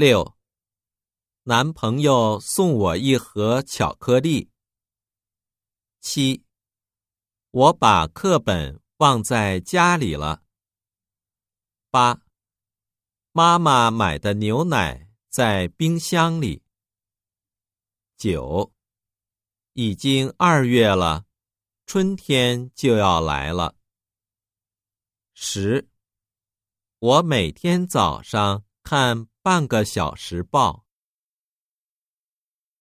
六，男朋友送我一盒巧克力。七，我把课本忘在家里了。八，妈妈买的牛奶在冰箱里。九，已经二月了，春天就要来了。十，我每天早上看半个小时报。